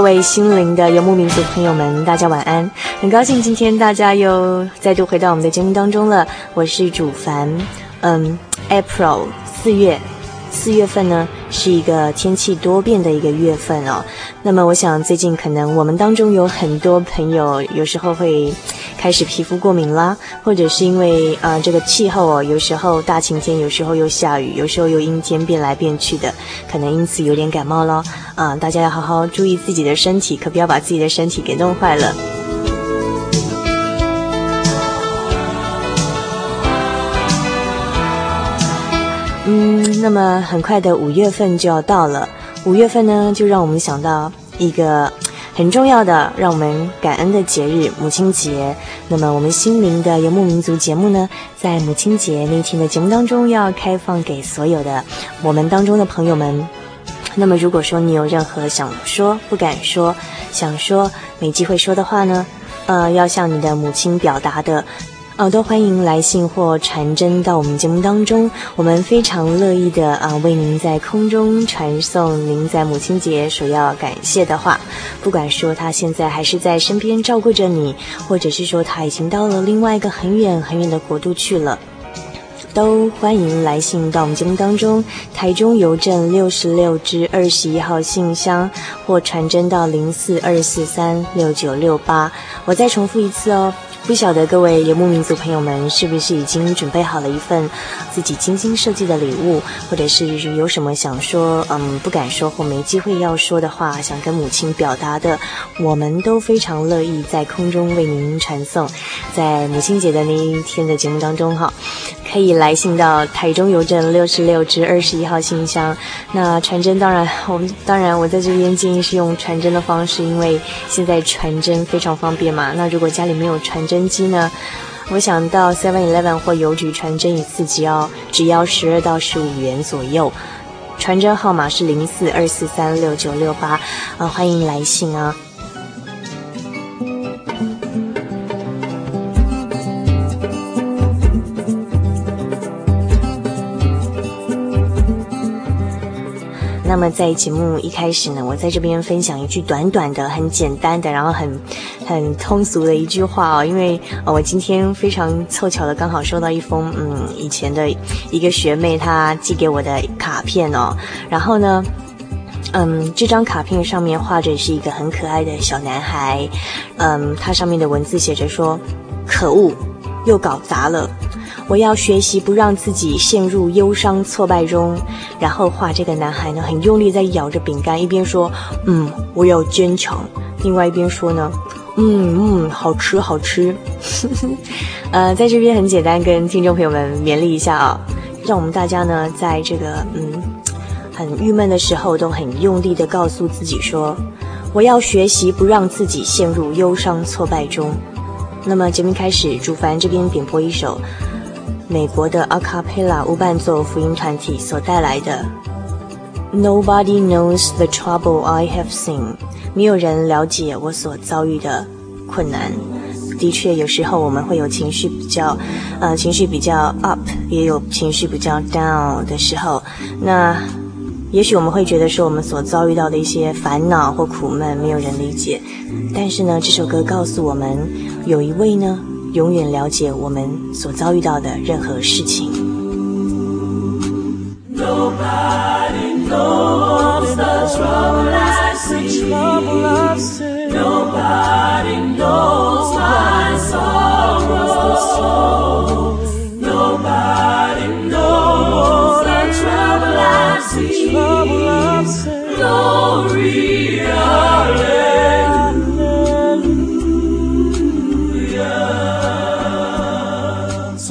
各位心灵的游牧民族朋友们，大家晚安！很高兴今天大家又再度回到我们的节目当中了。我是主凡，嗯，April 四月，四月份呢是一个天气多变的一个月份哦。那么我想最近可能我们当中有很多朋友有时候会。开始皮肤过敏啦，或者是因为、呃、这个气候哦，有时候大晴天，有时候又下雨，有时候又阴天变来变去的，可能因此有点感冒咯。啊、大家要好好注意自己的身体，可不要把自己的身体给弄坏了。嗯，那么很快的五月份就要到了，五月份呢，就让我们想到一个。很重要的，让我们感恩的节日——母亲节。那么，我们心灵的游牧民族节目呢，在母亲节那天的节目当中，要开放给所有的我们当中的朋友们。那么，如果说你有任何想说不敢说、想说没机会说的话呢，呃，要向你的母亲表达的。啊，都欢迎来信或传真到我们节目当中，我们非常乐意的啊，为您在空中传送您在母亲节所要感谢的话。不管说他现在还是在身边照顾着你，或者是说他已经到了另外一个很远很远的国度去了，都欢迎来信到我们节目当中，台中邮政六十六支二十一号信箱，或传真到零四二四三六九六八。我再重复一次哦。不晓得各位游牧民族朋友们是不是已经准备好了一份自己精心设计的礼物，或者是有什么想说，嗯，不敢说或没机会要说的话，想跟母亲表达的，我们都非常乐意在空中为您传送。在母亲节的那一天的节目当中，哈，可以来信到台中邮政六十六至二十一号信箱。那传真当然，我们当然我在这边建议是用传真的方式，因为现在传真非常方便嘛。那如果家里没有传真机呢，我想到 Seven Eleven 或邮局传真一次只要只要十二到十五元左右，传真号码是零四二四三六九六八，啊，欢迎来信啊。那么在节目一开始呢，我在这边分享一句短短的、很简单的，然后很很通俗的一句话哦。因为呃，我今天非常凑巧的刚好收到一封嗯以前的一个学妹她寄给我的卡片哦。然后呢，嗯，这张卡片上面画着是一个很可爱的小男孩，嗯，它上面的文字写着说：“可恶，又搞砸了。”我要学习不让自己陷入忧伤挫败中，然后画这个男孩呢，很用力在咬着饼干，一边说：“嗯，我要坚强。”另外一边说呢：“嗯嗯，好吃好吃。”呃，在这边很简单跟听众朋友们勉励一下啊，让我们大家呢，在这个嗯很郁闷的时候，都很用力地告诉自己说：“我要学习不让自己陷入忧伤挫败中。”那么节目开始，主凡这边点播一首美国的阿卡贝拉无伴奏福音团体所带来的《Nobody Knows the Trouble I Have Seen》，没有人了解我所遭遇的困难。的确，有时候我们会有情绪比较，呃，情绪比较 up，也有情绪比较 down 的时候。那也许我们会觉得说，我们所遭遇到的一些烦恼或苦闷，没有人理解。但是呢，这首歌告诉我们，有一位呢，永远了解我们所遭遇到的任何事情。Nobody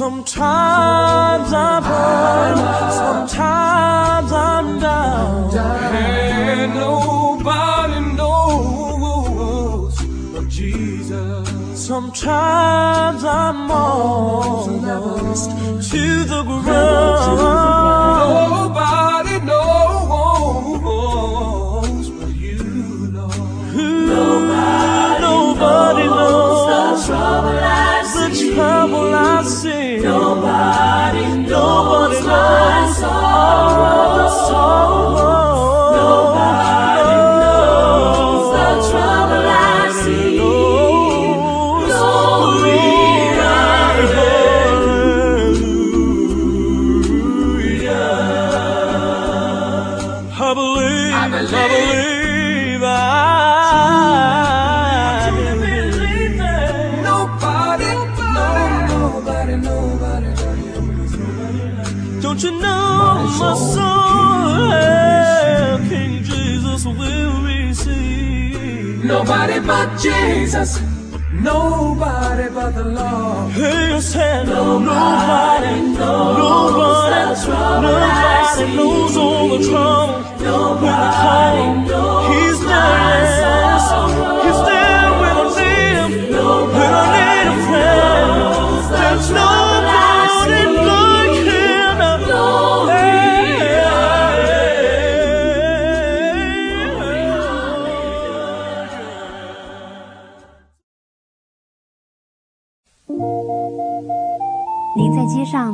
Sometimes I'm hurt, sometimes I'm down, and nobody knows but Jesus. Sometimes I'm almost to the ground. Nobody knows but you know. Nobody, nobody knows the trouble I see. The trouble I nobody, knows one's my sorrow. Jesus. Nobody but the Lord. Hear your hand. Nobody, nobody, knows nobody, nobody knows all the trouble. Nobody, nobody, nobody, nobody, nobody, nobody, nobody, nobody, nobody, nobody,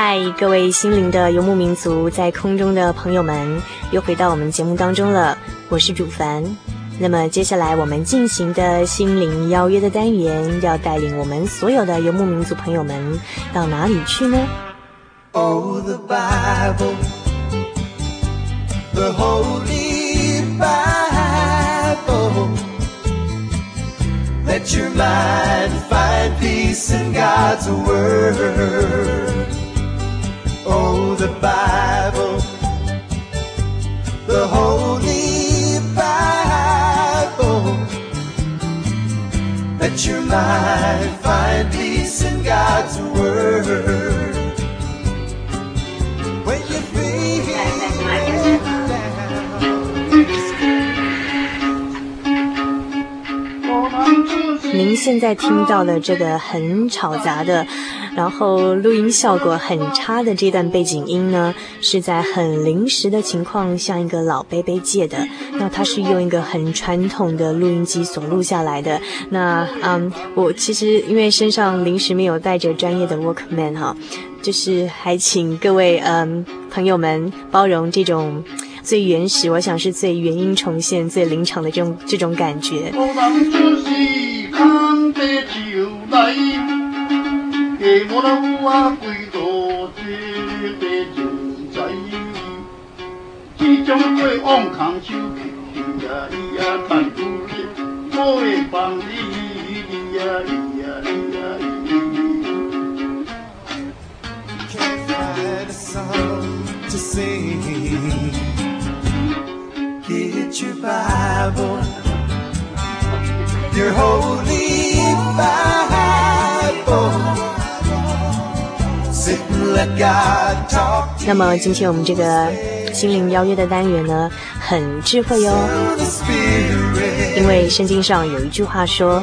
嗨，各位心灵的游牧民族，在空中的朋友们，又回到我们节目当中了。我是主凡。那么接下来我们进行的心灵邀约的单元，要带领我们所有的游牧民族朋友们到哪里去呢？Oh, the Bible, the Holy Bible, let your mind find peace in God's Word. Oh, the Bible, the Holy Bible. Let your mind find peace in God's Word. When you feel down. 您现在听到的这个很吵杂的，然后录音效果很差的这段背景音呢，是在很临时的情况向一个老伯伯借的。那它是用一个很传统的录音机所录下来的。那嗯，我其实因为身上临时没有带着专业的 Walkman 哈，就是还请各位嗯朋友们包容这种最原始，我想是最原音重现、最临场的这种这种感觉。我老母啊，跪坐在地人，在游，只将过往空手去，呀咿呀，叹古月，我问万里，咿呀咿呀咿呀咿。那么今天我们这个心灵邀约的单元呢，很智慧哟。因为圣经上有一句话说：“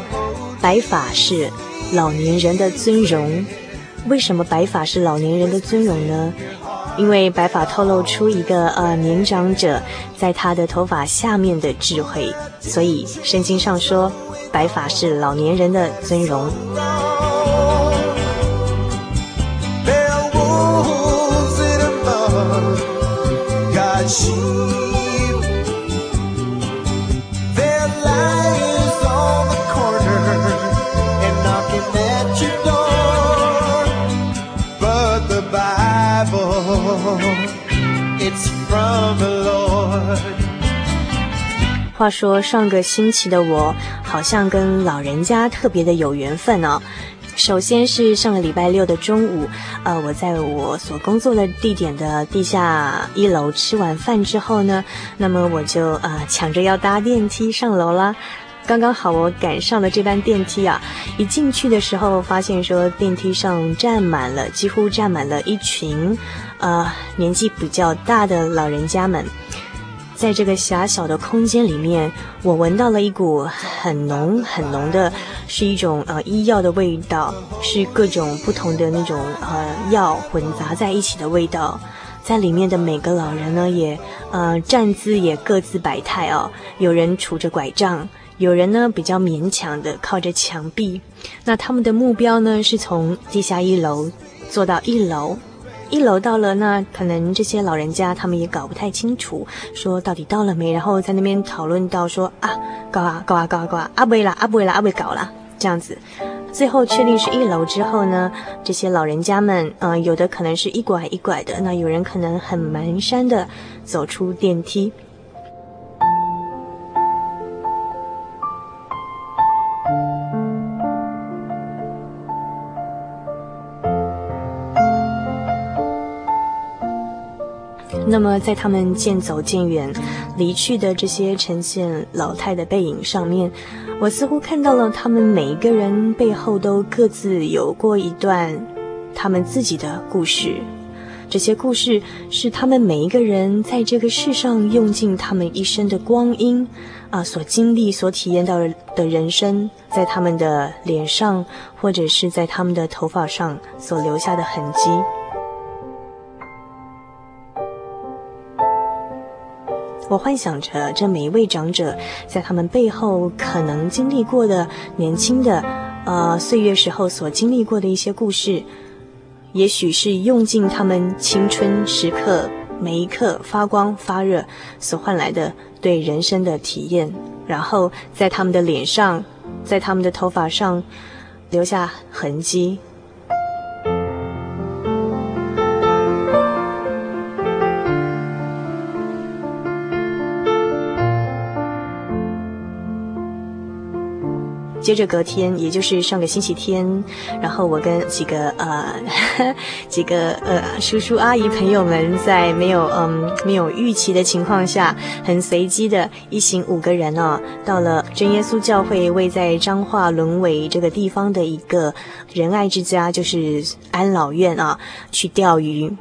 白发是老年人的尊荣。”为什么白发是老年人的尊荣呢？因为白发透露出一个呃年长者在他的头发下面的智慧，所以圣经上说白发是老年人的尊荣。话说上个星期的我，好像跟老人家特别的有缘分哦。首先是上个礼拜六的中午，呃，我在我所工作的地点的地下一楼吃完饭之后呢，那么我就呃抢着要搭电梯上楼啦。刚刚好我赶上了这班电梯啊，一进去的时候发现说电梯上站满了，几乎站满了一群呃年纪比较大的老人家们。在这个狭小的空间里面，我闻到了一股很浓很浓的，是一种呃医药的味道，是各种不同的那种呃药混杂在一起的味道。在里面的每个老人呢，也呃站姿也各自百态哦，有人拄着拐杖，有人呢比较勉强的靠着墙壁。那他们的目标呢，是从地下一楼坐到一楼。一楼到了，那可能这些老人家他们也搞不太清楚，说到底到了没？然后在那边讨论到说啊，搞啊搞啊搞啊搞啊，阿不啦阿不啦阿不搞啦，这样子，最后确定是一楼之后呢，这些老人家们，嗯、有的可能是一拐一拐的，那有人可能很蹒跚的走出电梯。那么，在他们渐走渐远、离去的这些呈现老态的背影上面，我似乎看到了他们每一个人背后都各自有过一段他们自己的故事。这些故事是他们每一个人在这个世上用尽他们一生的光阴啊，所经历、所体验到的人生，在他们的脸上或者是在他们的头发上所留下的痕迹。我幻想着，这每一位长者在他们背后可能经历过的年轻的，呃，岁月时候所经历过的一些故事，也许是用尽他们青春时刻每一刻发光发热所换来的对人生的体验，然后在他们的脸上，在他们的头发上留下痕迹。接着隔天，也就是上个星期天，然后我跟几个呃几个呃叔叔阿姨朋友们，在没有嗯没有预期的情况下，很随机的一行五个人哦，到了真耶稣教会位在彰化轮尾这个地方的一个仁爱之家，就是安老院啊，去钓鱼。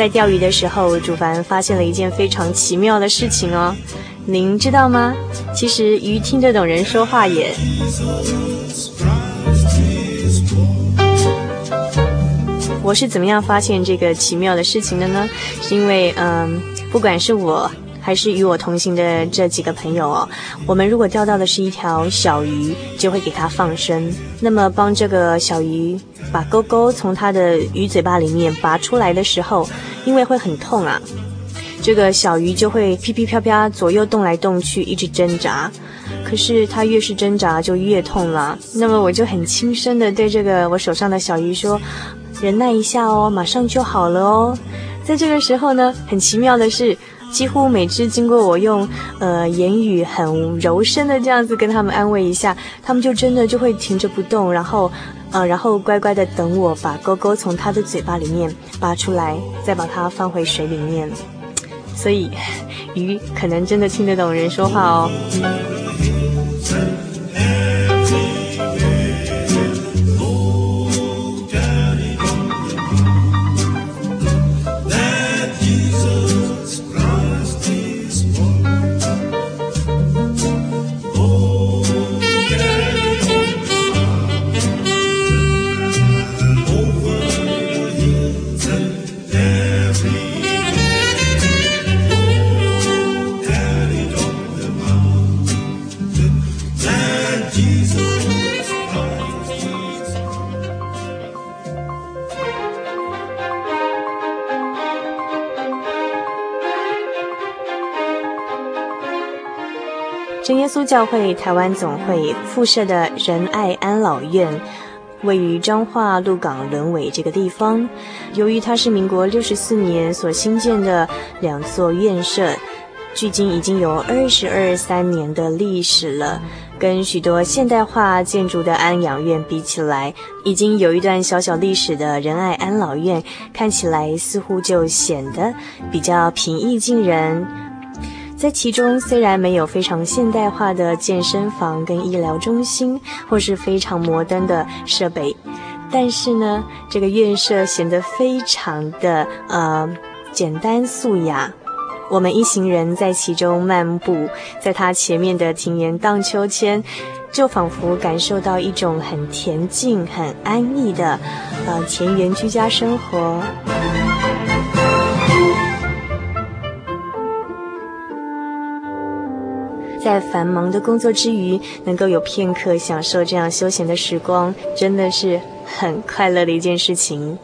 在钓鱼的时候主凡发现了一件非常奇妙的事情哦。您知道吗？其实鱼听得懂人说话耶。我是怎么样发现这个奇妙的事情的呢？是因为嗯不管是我还是与我同行的这几个朋友哦，我们如果钓到的是一条小鱼，就会给它放生。那么帮这个小鱼把钩钩从它的鱼嘴巴里面拔出来的时候，因为会很痛啊，这个小鱼就会噼噼啪啪左右动来动去，一直挣扎。可是它越是挣扎，就越痛了。那么我就很轻声的对这个我手上的小鱼说：“忍耐一下哦，马上就好了哦。”在这个时候呢，很奇妙的是，几乎每次经过我用呃言语很柔声的这样子跟他们安慰一下，他们就真的就会停着不动，然后呃然后乖乖的等我把钩钩从它的嘴巴里面拔出来，再把它放回水里面。所以鱼可能真的听得懂人说话哦。教会台湾总会附设的仁爱安老院，位于彰化鹿港轮尾这个地方。由于它是民国六十四年所兴建的两座院舍，距今已经有二十二三年的历史了。跟许多现代化建筑的安养院比起来，已经有一段小小历史的仁爱安老院，看起来似乎就显得比较平易近人。在其中，虽然没有非常现代化的健身房跟医疗中心，或是非常摩登的设备，但是呢，这个院舍显得非常的呃简单素雅。我们一行人在其中漫步，在它前面的庭园荡秋千，就仿佛感受到一种很恬静、很安逸的呃田园居家生活。在繁忙的工作之余，能够有片刻享受这样休闲的时光，真的是很快乐的一件事情。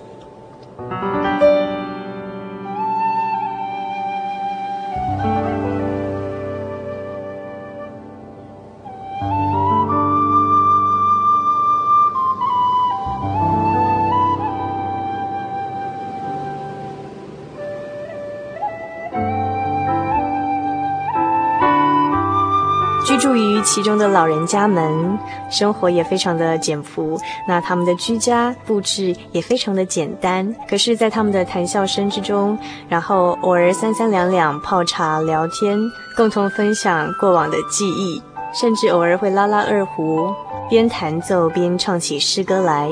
中的老人家们生活也非常的简朴，那他们的居家布置也非常的简单。可是，在他们的谈笑声之中，然后偶尔三三两两泡茶聊天，共同分享过往的记忆，甚至偶尔会拉拉二胡，边弹奏边唱起诗歌来。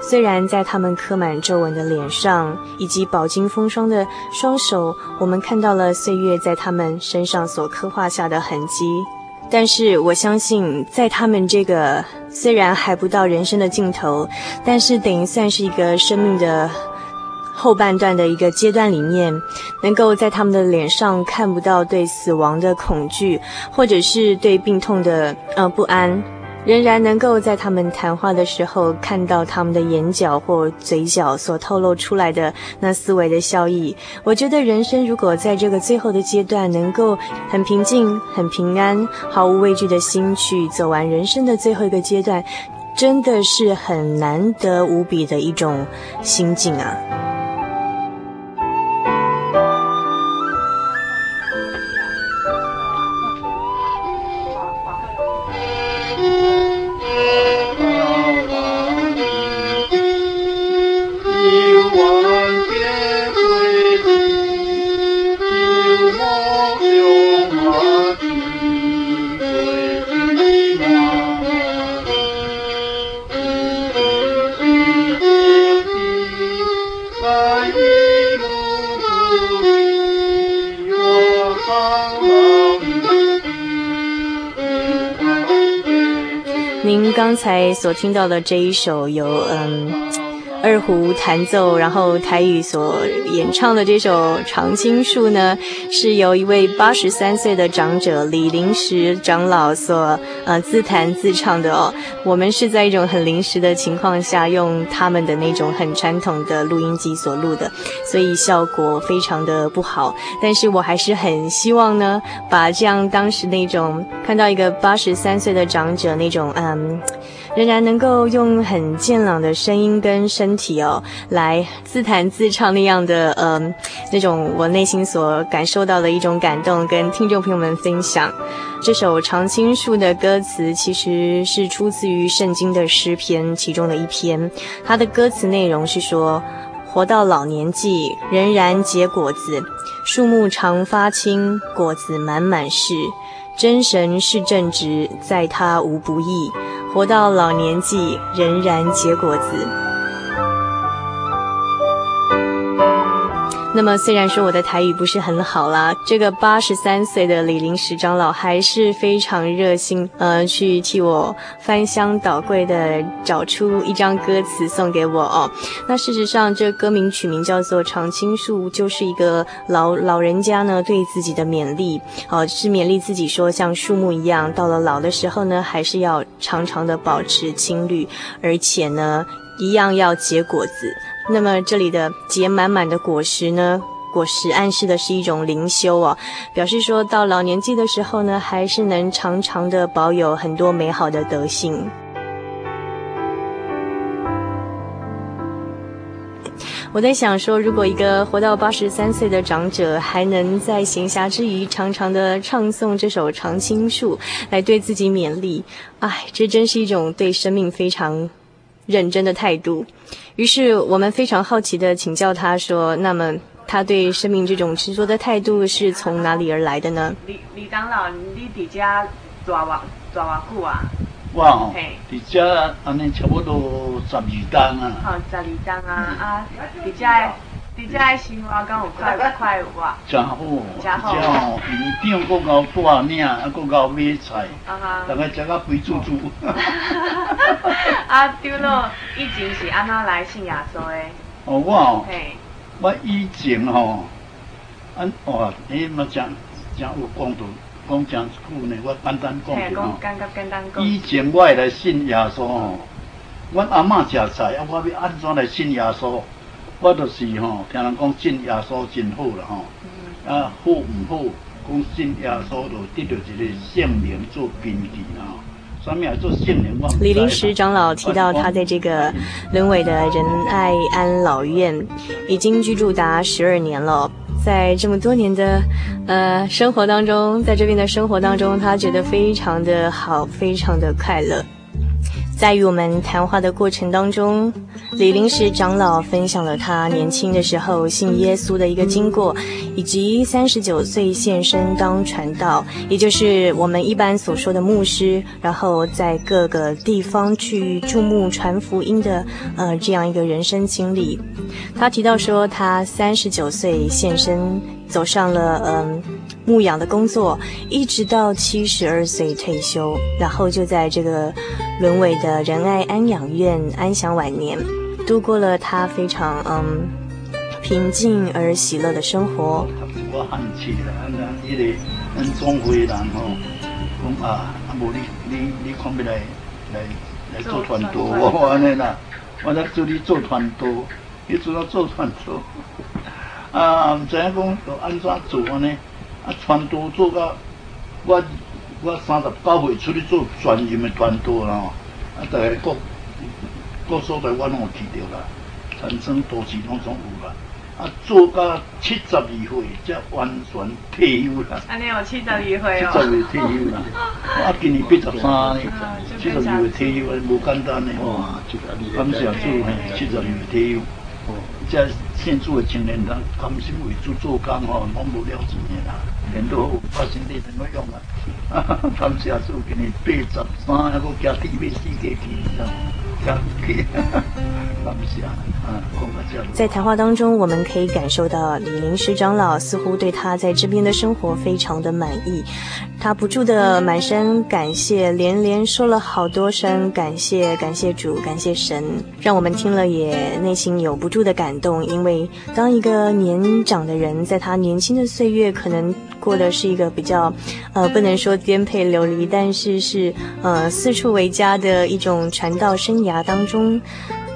虽然在他们刻满皱纹的脸上，以及饱经风霜的双手，我们看到了岁月在他们身上所刻画下的痕迹。但是我相信，在他们这个虽然还不到人生的尽头，但是等于算是一个生命的后半段的一个阶段里面，能够在他们的脸上看不到对死亡的恐惧，或者是对病痛的呃不安。仍然能够在他们谈话的时候看到他们的眼角或嘴角所透露出来的那思维的笑意。我觉得人生如果在这个最后的阶段能够很平静、很平安、毫无畏惧的心去走完人生的最后一个阶段，真的是很难得无比的一种心境啊。才所听到的这一首由嗯二胡弹奏，然后台语所演唱的这首《常青树》呢，是由一位八十三岁的长者李临时长老所呃自弹自唱的哦。我们是在一种很临时的情况下，用他们的那种很传统的录音机所录的，所以效果非常的不好。但是我还是很希望呢，把这样当时那种看到一个八十三岁的长者那种嗯。仍然能够用很健朗的声音跟身体哦，来自弹自唱那样的嗯、呃，那种我内心所感受到的一种感动，跟听众朋友们分享。这首《常青树》的歌词其实是出自于圣经的诗篇其中的一篇，它的歌词内容是说：活到老年纪仍然结果子，树木常发青，果子满满是。真神是正直，在他无不义。活到老年纪，仍然结果子。那么虽然说我的台语不是很好啦，这个八十三岁的李林石长老还是非常热心，呃，去替我翻箱倒柜的找出一张歌词送给我哦。那事实上，这歌名取名叫做《常青树》，就是一个老老人家呢对自己的勉励，哦，是勉励自己说，像树木一样，到了老的时候呢，还是要常常的保持青绿，而且呢，一样要结果子。那么这里的结满满的果实呢？果实暗示的是一种灵修哦，表示说到老年纪的时候呢，还是能常常的保有很多美好的德性。我在想说，如果一个活到八十三岁的长者还能在闲暇之余常常的唱诵这首《常青树》，来对自己勉励，哎，这真是一种对生命非常认真的态度。于是我们非常好奇地请教他说：“那么他对生命这种执着的态度是从哪里而来的呢？”李李长老，你伫遮住偌住偌久啊？我哦，伫遮安尼差不多十二天啊。好，十二天啊啊！伫遮。伫遮的生活敢有快快有啊？真好，真好。院长阁够带领，啊，阁够买菜，大家食到肥猪猪。啊，对了，以前是安怎来信耶稣的？哦，我哦，我以前吼，安哦，你莫讲讲有讲到讲真久呢，我简单讲一下吼。简单简单讲。以前我来信耶稣吼，阮阿嬷食菜，啊，我要安怎来信耶稣？我就是吼，听人讲信耶稣真好啦吼，啊好唔好？讲信耶稣就得到一个圣灵做根据啦。什么做圣灵？李林石长老提到，他在这个沦为的仁爱安老院已经居住达十二年了，在这么多年的呃生活当中，在这边的生活当中，他觉得非常的好，非常的快乐。在与我们谈话的过程当中，李临时长老分享了他年轻的时候信耶稣的一个经过，以及三十九岁献身当传道，也就是我们一般所说的牧师，然后在各个地方去注目传福音的呃这样一个人生经历。他提到说，他三十九岁献身。走上了嗯牧养的工作，一直到七十二岁退休，然后就在这个沦为的仁爱安养院安享晚年，度过了他非常嗯平静而喜乐的生活。我喊起来，那一个嗯总会人吼，讲啊，啊无你你你看不来来来做传道，我安尼啦，我来助你做传道，你做了做传道。啊，唔知影讲要安怎做安尼？啊，传道做到我我三十九岁出去做专业的传道啦，啊，大概各各所在我拢有去着啦，产生都市拢总有啦。啊，做到七十二岁才完全退休啦。安尼有七十二岁哦。七十二岁退休啦。啊，今年八十三呢，七十二岁退休，无简单的。哇，感谢主，嘿，七十二岁退休。这现住的青年人，甘心为主做工吼，拢无了几年啦，连都发生地怎么用啊？他们下次给你八十三，还佫加地买四个机，加去，感谢啊！在谈话当中，我们可以感受到李林石长老似乎对他在这边的生活非常的满意，他不住的满身感谢，连连说了好多声感谢，感谢主，感谢神，让我们听了也内心有不住的感动。因为当一个年长的人，在他年轻的岁月，可能过的是一个比较，呃，不能说颠沛流离，但是是呃四处为家的一种传道生涯当中。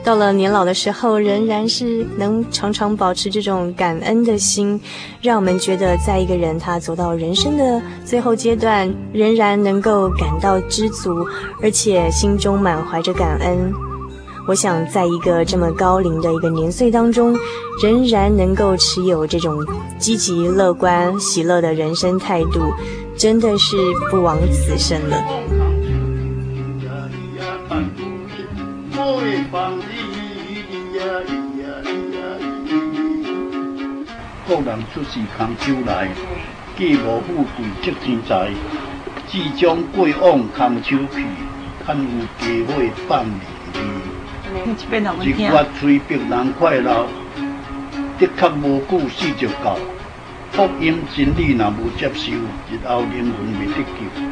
到了年老的时候，仍然是能常常保持这种感恩的心，让我们觉得，在一个人他走到人生的最后阶段，仍然能够感到知足，而且心中满怀着感恩。我想，在一个这么高龄的一个年岁当中，仍然能够持有这种积极、乐观、喜乐的人生态度，真的是不枉此生了。故人出自空手来，既无富贵积天财，只将过往空手去，堪有机会放离离。一发催逼人快乐，的确无久死就到。福音真理若无接受，日后灵魂未得救。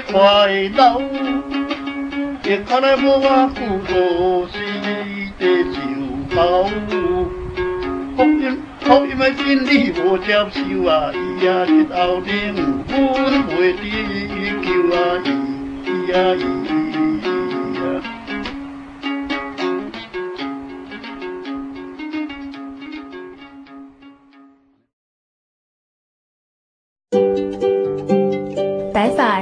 快乐，也看来无我苦多是的酒好。福音福音的真理无接受啊，伊呀日后灵魂袂得救啊，伊呀伊。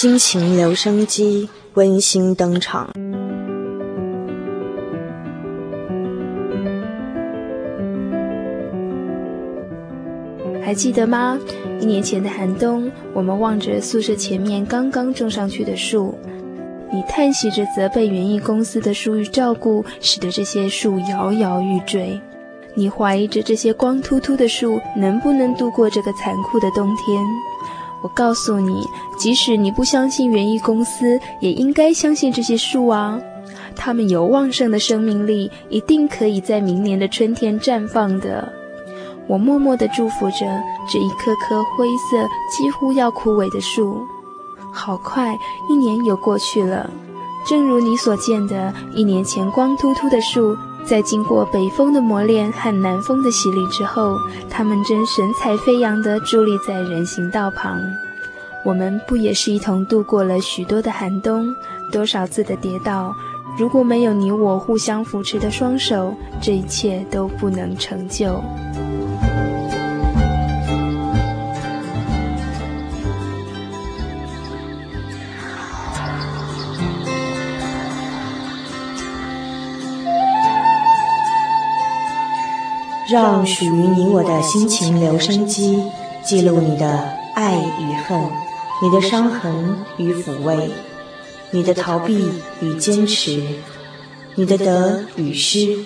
心情留声机温馨登场。还记得吗？一年前的寒冬，我们望着宿舍前面刚刚种上去的树，你叹息着责备园艺公司的疏于照顾，使得这些树摇摇欲坠。你怀疑着这些光秃秃的树能不能度过这个残酷的冬天。我告诉你，即使你不相信园艺公司，也应该相信这些树啊！它们有旺盛的生命力，一定可以在明年的春天绽放的。我默默地祝福着这一棵棵灰色、几乎要枯萎的树。好快，一年又过去了。正如你所见的，一年前光秃秃的树，在经过北风的磨练和南风的洗礼之后，它们正神采飞扬地伫立在人行道旁。我们不也是一同度过了许多的寒冬，多少次的跌倒？如果没有你我互相扶持的双手，这一切都不能成就。让属于你我的心情留声机，记录你的爱与恨，你的伤痕与抚慰，你的逃避与坚持，你的得与失，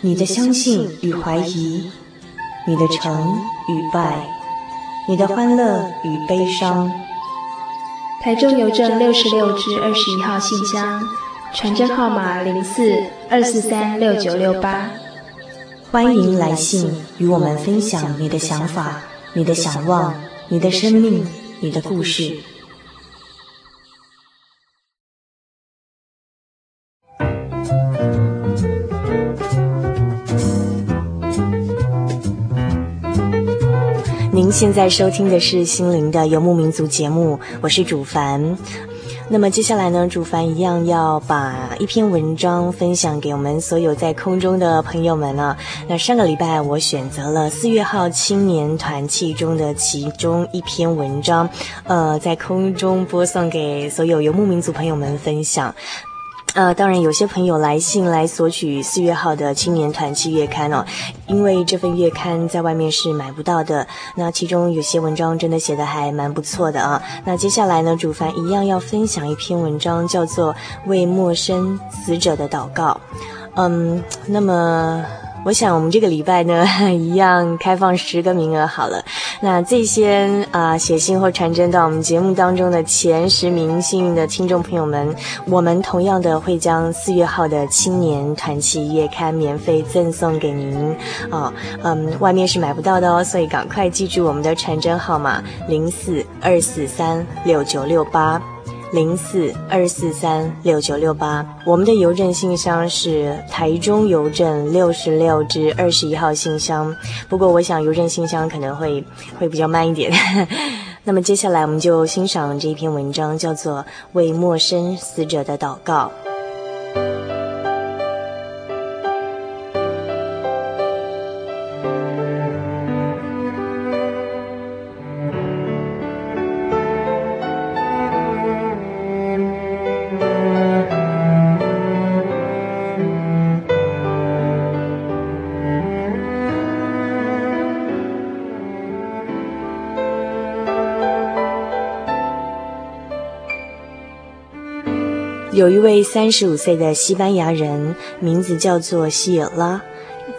你的相信与怀疑，你的成与败，你的欢乐与悲伤。台中邮政六十六至二十一号信箱，传真号码零四二四三六九六八。欢迎来信与我们分享你的想法、你的想望、你的生命、你的故事。您现在收听的是《心灵的游牧民族》节目，我是主凡。那么接下来呢，主凡一样要把一篇文章分享给我们所有在空中的朋友们啊。那上个礼拜我选择了四月号青年团契中的其中一篇文章，呃，在空中播送给所有游牧民族朋友们分享。呃，当然，有些朋友来信来索取四月号的青年团契月刊哦，因为这份月刊在外面是买不到的。那其中有些文章真的写的还蛮不错的啊。那接下来呢，主凡一样要分享一篇文章，叫做《为陌生死者的祷告》。嗯，那么。我想我们这个礼拜呢，一样开放十个名额好了。那这些啊、写信或传真到我们节目当中的前十名幸运的听众朋友们，我们同样的会将四月号的青年团契月刊免费赠送给您。哦，嗯，外面是买不到的哦，所以赶快记住我们的传真号码零四二四三六九六八。零四二四三六九六八，我们的邮政信箱是台中邮政六十六至二十一号信箱。不过，我想邮政信箱可能会会比较慢一点。那么，接下来我们就欣赏这一篇文章，叫做《为陌生死者的祷告》。有一位三十五岁的西班牙人，名字叫做希尔拉。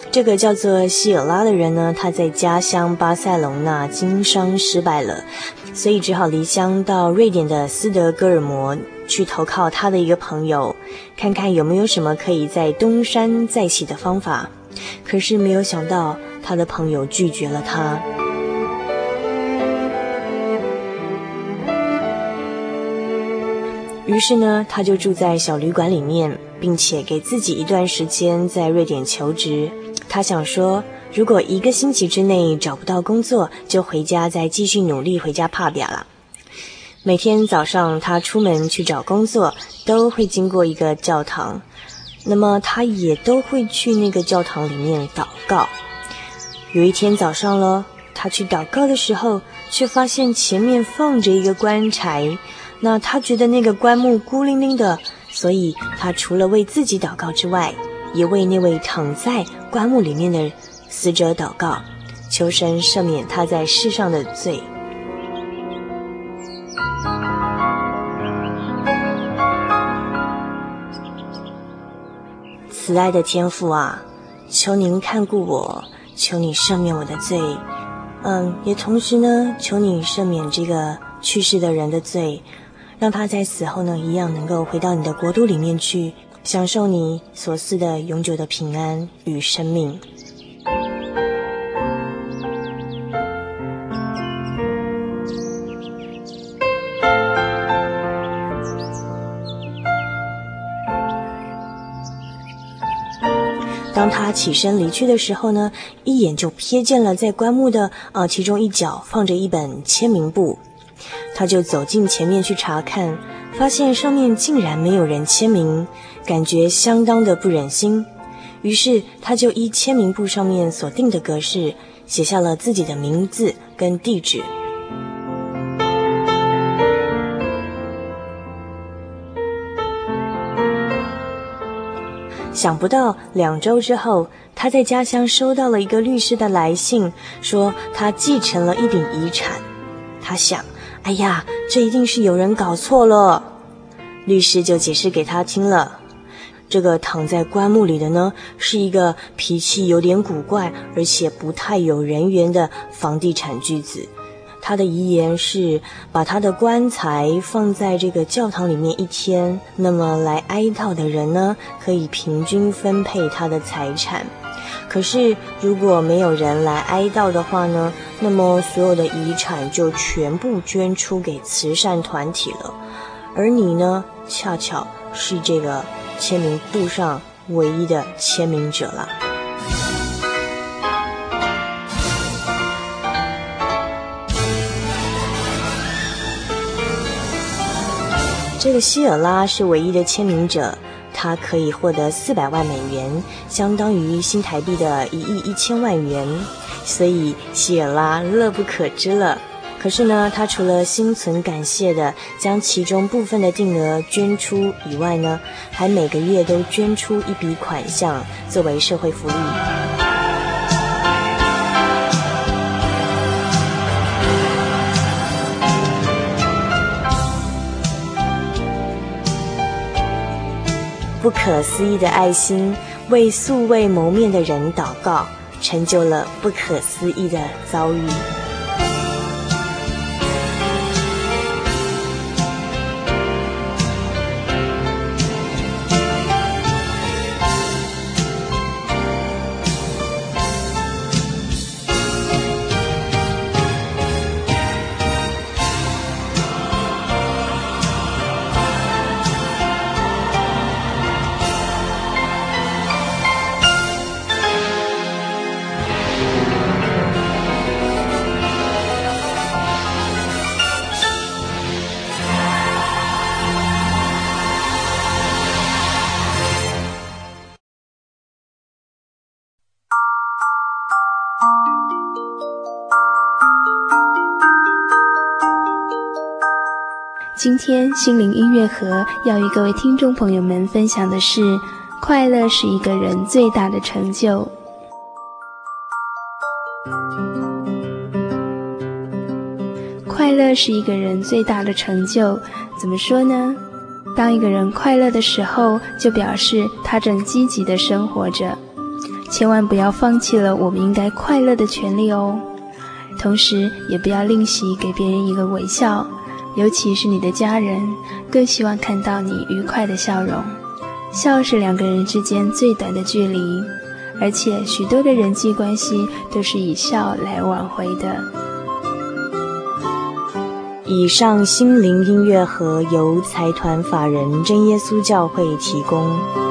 这个叫做希尔拉的人呢，他在家乡巴塞隆纳经商失败了，所以只好离乡到瑞典的斯德哥尔摩去投靠他的一个朋友，看看有没有什么可以在东山再起的方法。可是没有想到，他的朋友拒绝了他。于是呢，他就住在小旅馆里面，并且给自己一段时间在瑞典求职。他想说，如果一个星期之内找不到工作，就回家再继续努力回家打拼了。每天早上他出门去找工作，都会经过一个教堂，那么他也都会去那个教堂里面祷告。有一天早上了，他去祷告的时候，却发现前面放着一个棺材。那他觉得那个棺木孤零零的，所以他除了为自己祷告之外，也为那位躺在棺木里面的死者祷告，求神赦免他在世上的罪。慈爱的天父啊，求您看顾我，求你赦免我的罪，嗯，也同时呢，求你赦免这个去世的人的罪。让他在死后呢一样能够回到你的国度里面去享受你所赐的永久的平安与生命。当他起身离去的时候呢一眼就瞥见了在棺木的啊其中一角放着一本签名簿。他就走进前面去查看，发现上面竟然没有人签名，感觉相当的不忍心，于是他就依签名簿上面所定的格式，写下了自己的名字跟地址。想不到两周之后，他在家乡收到了一个律师的来信，说他继承了一笔遗产。他想，哎呀，这一定是有人搞错了。律师就解释给他听了，这个躺在棺木里的呢，是一个脾气有点古怪，而且不太有人缘的房地产巨子。他的遗言是把他的棺材放在这个教堂里面一天，那么来哀悼的人呢，可以平均分配他的财产。可是如果没有人来哀悼的话呢，那么所有的遗产就全部捐出给慈善团体了。而你呢，恰巧是这个签名簿上唯一的签名者了。这个希尔拉是唯一的签名者，他可以获得四百万美元，相当于新台币的一亿一千万元，所以希尔拉乐不可支了。可是呢，他除了心存感谢的将其中部分的定额捐出以外呢，还每个月都捐出一笔款项作为社会福利。不可思议的爱心，为素未谋面的人祷告，成就了不可思议的遭遇。今天心灵音乐盒要与各位听众朋友们分享的是：快乐是一个人最大的成就。快乐是一个人最大的成就，怎么说呢？当一个人快乐的时候，就表示他正积极的生活着。千万不要放弃了我们应该快乐的权利哦。同时，也不要吝惜给别人一个微笑。尤其是你的家人，更希望看到你愉快的笑容。笑是两个人之间最短的距离，而且许多的人际关系都是以笑来挽回的。以上心灵音乐盒由财团法人真耶稣教会提供。